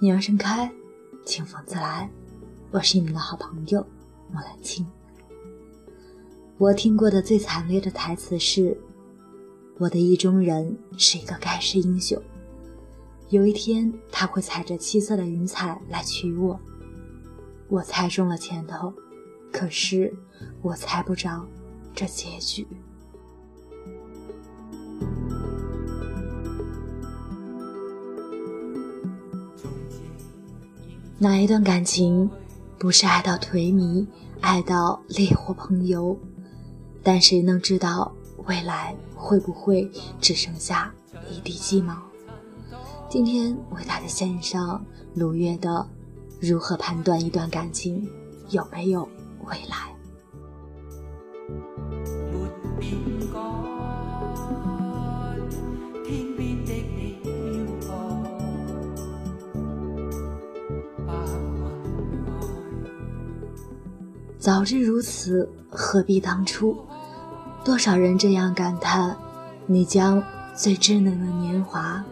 鸟儿盛开，清风自来。我是你们的好朋友莫兰青。我听过的最惨烈的台词是：“我的意中人是一个盖世英雄，有一天他会踩着七色的云彩来娶我。”我猜中了前头，可是我猜不着这结局。哪一段感情不是爱到颓靡，爱到烈火烹油？但谁能知道未来会不会只剩下一地鸡毛？今天为大家献上鲁月的《如何判断一段感情有没有未来》。早知如此，何必当初？多少人这样感叹：你将最稚嫩的年华、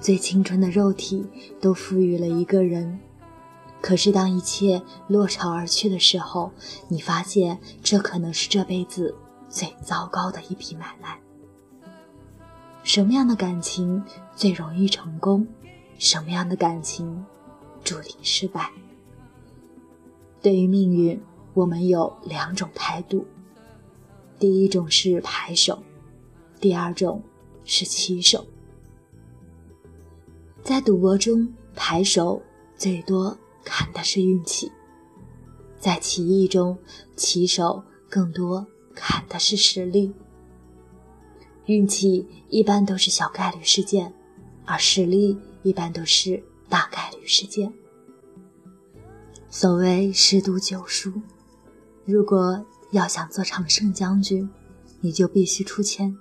最青春的肉体都赋予了一个人。可是当一切落潮而去的时候，你发现这可能是这辈子最糟糕的一笔买卖。什么样的感情最容易成功？什么样的感情注定失败？对于命运。我们有两种态度，第一种是牌手，第二种是棋手。在赌博中，牌手最多看的是运气；在棋艺中，棋手更多看的是实力。运气一般都是小概率事件，而实力一般都是大概率事件。所谓十赌九输。如果要想做常胜将军，你就必须出千。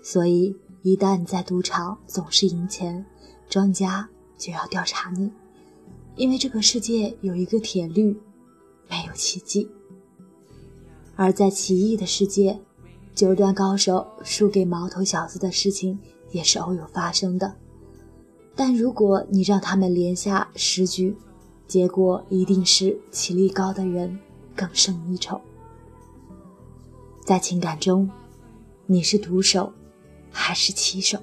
所以，一旦你在赌场总是赢钱，庄家就要调查你。因为这个世界有一个铁律：没有奇迹。而在奇异的世界，九段高手输给毛头小子的事情也是偶有发生的。但如果你让他们连下十局，结果一定是棋力高的人。更胜一筹。在情感中，你是毒手还是棋手？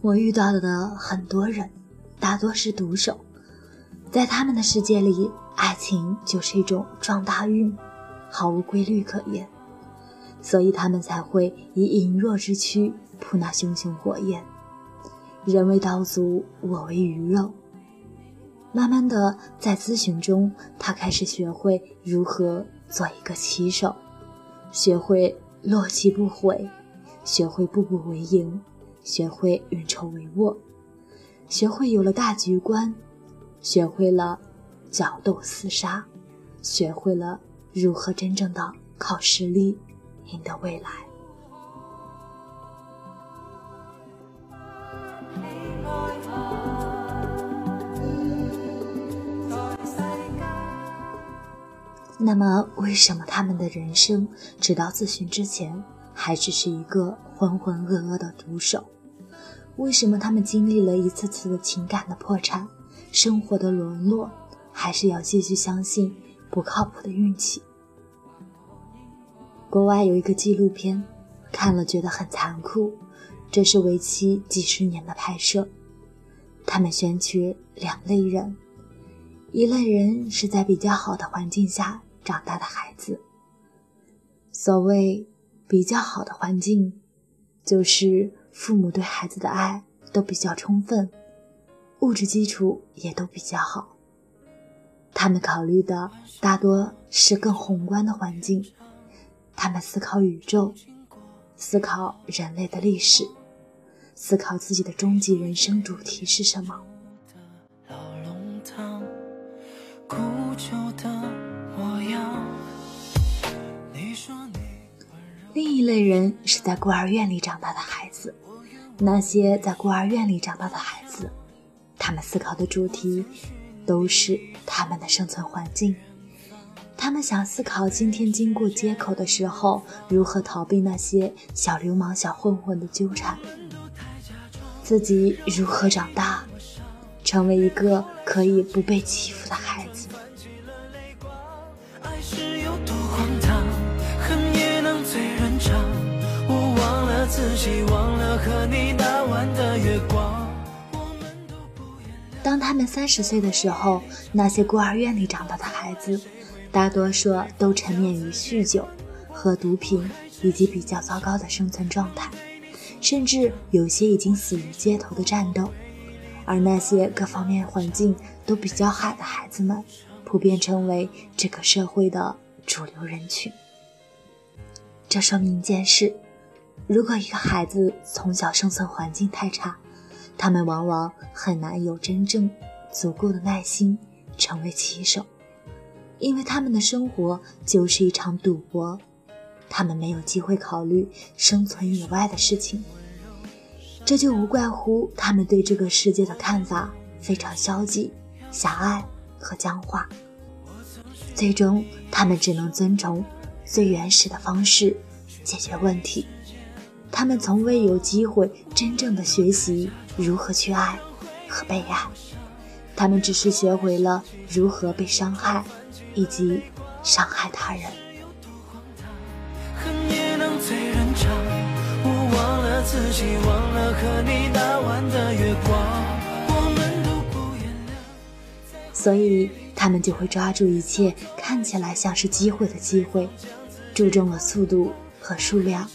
我遇到的很多人，大多是毒手，在他们的世界里，爱情就是一种撞大运，毫无规律可言。所以他们才会以羸弱之躯扑那熊熊火焰。人为刀俎，我为鱼肉。慢慢的，在咨询中，他开始学会如何做一个棋手，学会落棋不悔，学会步步为营，学会运筹帷幄，学会有了大局观，学会了角斗厮杀，学会了如何真正的靠实力。你的未来。那么，为什么他们的人生直到自寻之前，还只是一个浑浑噩噩的毒手？为什么他们经历了一次次的情感的破产、生活的沦落，还是要继续相信不靠谱的运气？国外有一个纪录片，看了觉得很残酷。这是为期几十年的拍摄，他们选取两类人：一类人是在比较好的环境下长大的孩子。所谓比较好的环境，就是父母对孩子的爱都比较充分，物质基础也都比较好。他们考虑的大多是更宏观的环境。他们思考宇宙，思考人类的历史，思考自己的终极人生主题是什么。另一类人是在孤儿院里长大的孩子，那些在孤儿院里长大的孩子，他们思考的主题都是他们的生存环境。他们想思考今天经过街口的时候，如何逃避那些小流氓、小混混的纠缠，自己如何长大，成为一个可以不被欺负的孩子。当他们三十岁的时候，那些孤儿院里长大的孩子。大多数都沉湎于酗酒和毒品，以及比较糟糕的生存状态，甚至有些已经死于街头的战斗。而那些各方面环境都比较好的孩子们，普遍成为这个社会的主流人群。这说明一件事：如果一个孩子从小生存环境太差，他们往往很难有真正足够的耐心成为棋手。因为他们的生活就是一场赌博，他们没有机会考虑生存以外的事情，这就无怪乎他们对这个世界的看法非常消极、狭隘和僵化。最终，他们只能遵从最原始的方式解决问题。他们从未有机会真正的学习如何去爱和被爱，他们只是学会了如何被伤害。以及伤害他人。所以他们就会抓住一切看起来像是机会的机会，注重了速度和数量，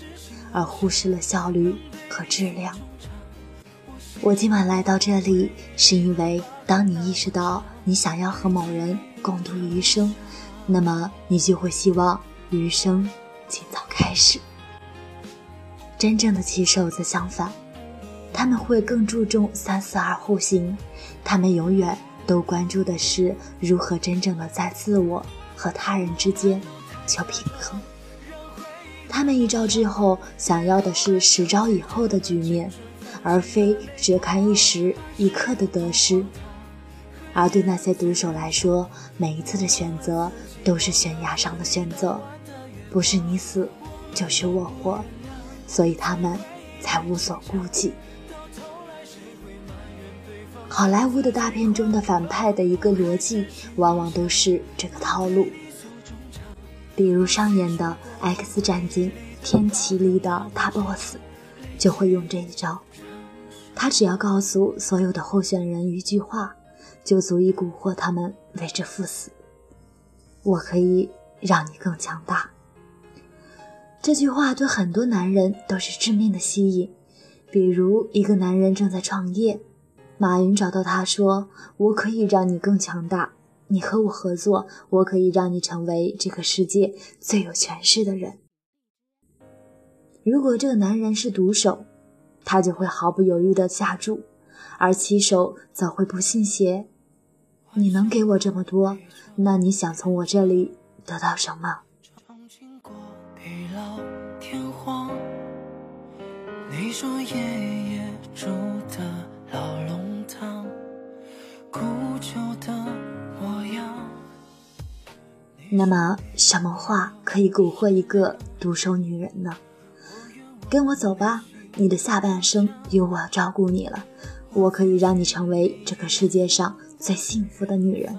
而忽视了效率和质量。我今晚来到这里，是因为当你意识到你想要和某人。共度余生，那么你就会希望余生尽早开始。真正的棋手则相反，他们会更注重三思而后行，他们永远都关注的是如何真正的在自我和他人之间求平衡。他们一招之后想要的是十招以后的局面，而非只看一时一刻的得失。而对那些毒手来说，每一次的选择都是悬崖上的选择，不是你死，就是我活，所以他们才无所顾忌。好莱坞的大片中的反派的一个逻辑，往往都是这个套路。比如上演的《X 战警：天启》里的大 BOSS，就会用这一招。他只要告诉所有的候选人一句话。就足以蛊惑他们为之赴死。我可以让你更强大。这句话对很多男人都是致命的吸引。比如，一个男人正在创业，马云找到他说：“我可以让你更强大，你和我合作，我可以让你成为这个世界最有权势的人。”如果这个男人是毒手，他就会毫不犹豫地下注，而棋手则会不信邪。你能给我这么多，那你想从我这里得到什么？那么，什么话可以蛊惑一个独守女人呢？跟我走吧，你的下半生由我照顾你了。我可以让你成为这个世界上。最幸福的女人，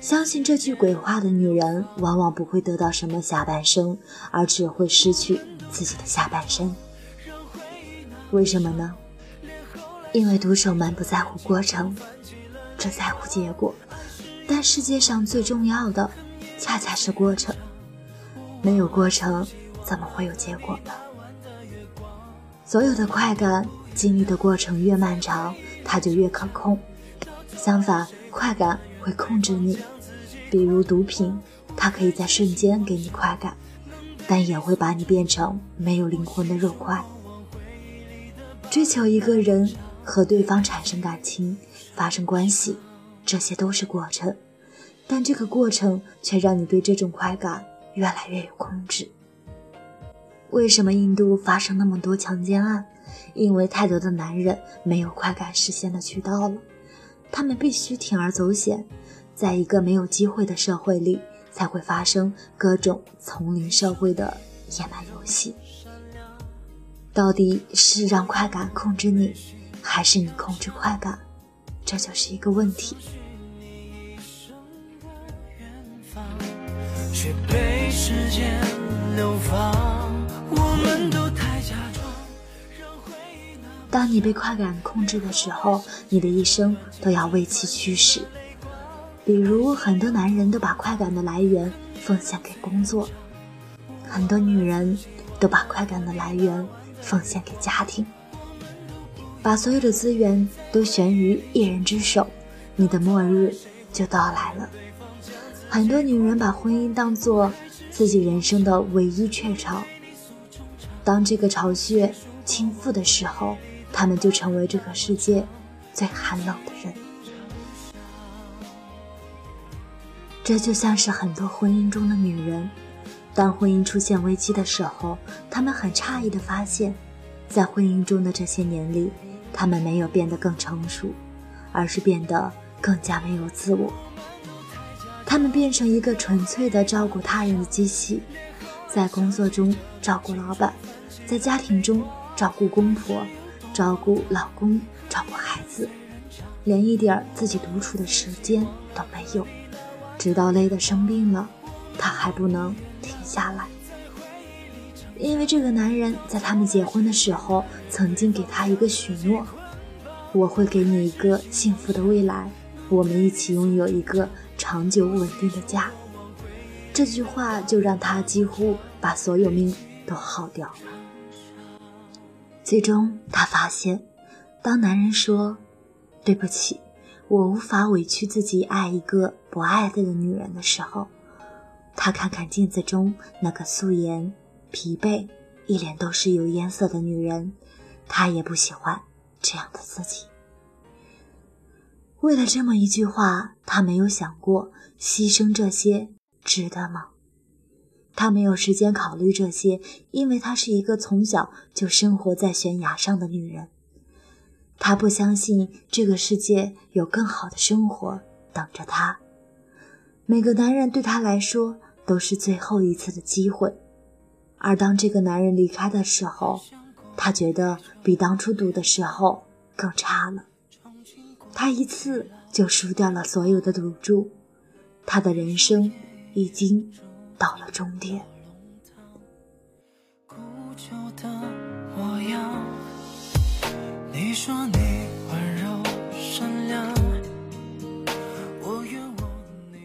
相信这句鬼话的女人，往往不会得到什么下半生，而只会失去自己的下半身。为什么呢？因为独手们不在乎过程，只在乎结果。但世界上最重要的，恰恰是过程。没有过程，怎么会有结果呢？所有的快感经历的过程越漫长，它就越可控。相反，快感会控制你，比如毒品，它可以在瞬间给你快感，但也会把你变成没有灵魂的肉块。追求一个人和对方产生感情、发生关系，这些都是过程，但这个过程却让你对这种快感越来越有控制。为什么印度发生那么多强奸案？因为太多的男人没有快感实现的渠道了。他们必须铤而走险，在一个没有机会的社会里，才会发生各种丛林社会的野蛮游戏。到底是让快感控制你，还是你控制快感？这就是一个问题。当你被快感控制的时候，你的一生都要为其驱使。比如，很多男人都把快感的来源奉献给工作，很多女人都把快感的来源。奉献给家庭，把所有的资源都悬于一人之手，你的末日就到来了。很多女人把婚姻当做自己人生的唯一雀巢，当这个巢穴倾覆的时候，他们就成为这个世界最寒冷的人。这就像是很多婚姻中的女人。当婚姻出现危机的时候，他们很诧异地发现，在婚姻中的这些年里，他们没有变得更成熟，而是变得更加没有自我。他们变成一个纯粹的照顾他人的机器，在工作中照顾老板，在家庭中照顾公婆，照顾老公，照顾孩子，连一点自己独处的时间都没有，直到累得生病了，他还不能。停下来，因为这个男人在他们结婚的时候曾经给他一个许诺：“我会给你一个幸福的未来，我们一起拥有一个长久稳定的家。”这句话就让他几乎把所有命都耗掉了。最终，他发现，当男人说“对不起，我无法委屈自己爱一个不爱的女人”的时候，他看看镜子中那个素颜、疲惫、一脸都是油烟色的女人，他也不喜欢这样的自己。为了这么一句话，他没有想过牺牲这些值得吗？他没有时间考虑这些，因为她是一个从小就生活在悬崖上的女人。他不相信这个世界有更好的生活等着他。每个男人对他来说。都是最后一次的机会，而当这个男人离开的时候，他觉得比当初赌的时候更差了。他一次就输掉了所有的赌注，他的人生已经到了终点。你说你温柔善良。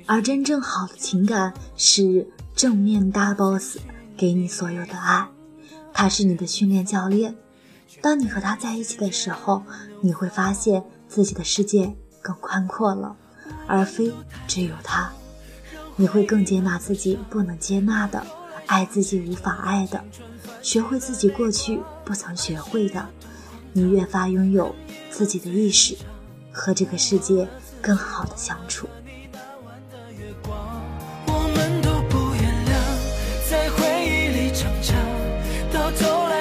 而真正好的情感是正面大 boss 给你所有的爱，他是你的训练教练。当你和他在一起的时候，你会发现自己的世界更宽阔了，而非只有他。你会更接纳自己不能接纳的，爱自己无法爱的，学会自己过去不曾学会的。你越发拥有自己的意识，和这个世界更好的相处。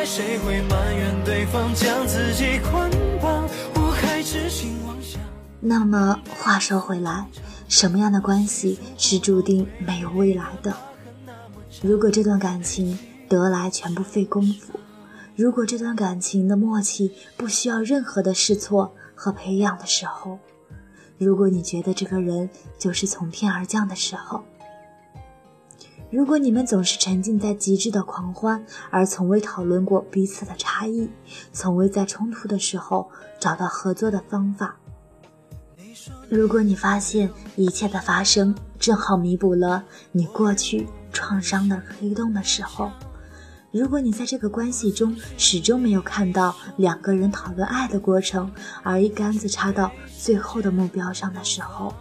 谁会埋怨对方将自己捆绑？我还痴心妄想。那么话说回来，什么样的关系是注定没有未来的？如果这段感情得来全不费功夫，如果这段感情的默契不需要任何的试错和培养的时候，如果你觉得这个人就是从天而降的时候。如果你们总是沉浸在极致的狂欢，而从未讨论过彼此的差异，从未在冲突的时候找到合作的方法；如果你发现一切的发生正好弥补了你过去创伤的黑洞的时候；如果你在这个关系中始终没有看到两个人讨论爱的过程，而一竿子插到最后的目标上的时候；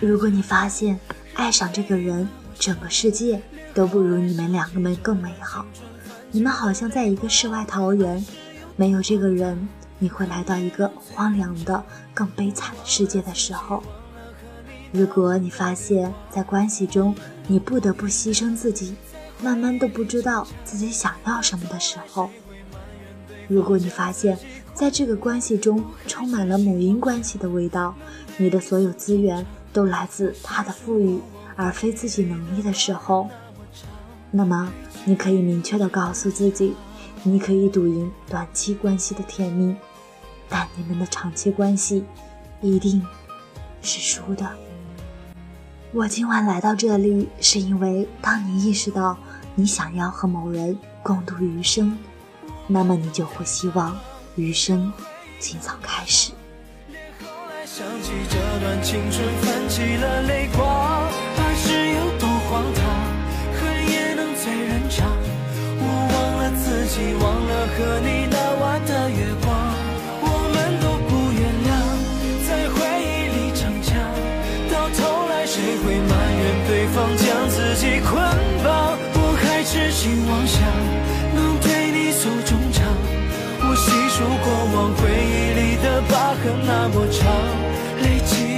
如果你发现爱上这个人，整个世界都不如你们两个们更美好。你们好像在一个世外桃源，没有这个人，你会来到一个荒凉的、更悲惨的世界的时候。如果你发现，在关系中你不得不牺牲自己，慢慢都不知道自己想要什么的时候。如果你发现在这个关系中充满了母婴关系的味道，你的所有资源都来自他的富裕，而非自己能力的时候，那么你可以明确的告诉自己，你可以赌赢短期关系的甜蜜，但你们的长期关系一定是输的。我今晚来到这里，是因为当你意识到你想要和某人共度余生，那么你就会希望余生尽早开始。后来想起这段青春，泛起了泪光。儿时有多荒唐，恨也能醉人肠。我忘了自己，忘了和你那晚的月光。己捆绑？我还痴心妄想能对你诉衷肠，我细数过往回忆里的疤痕那么长，累积。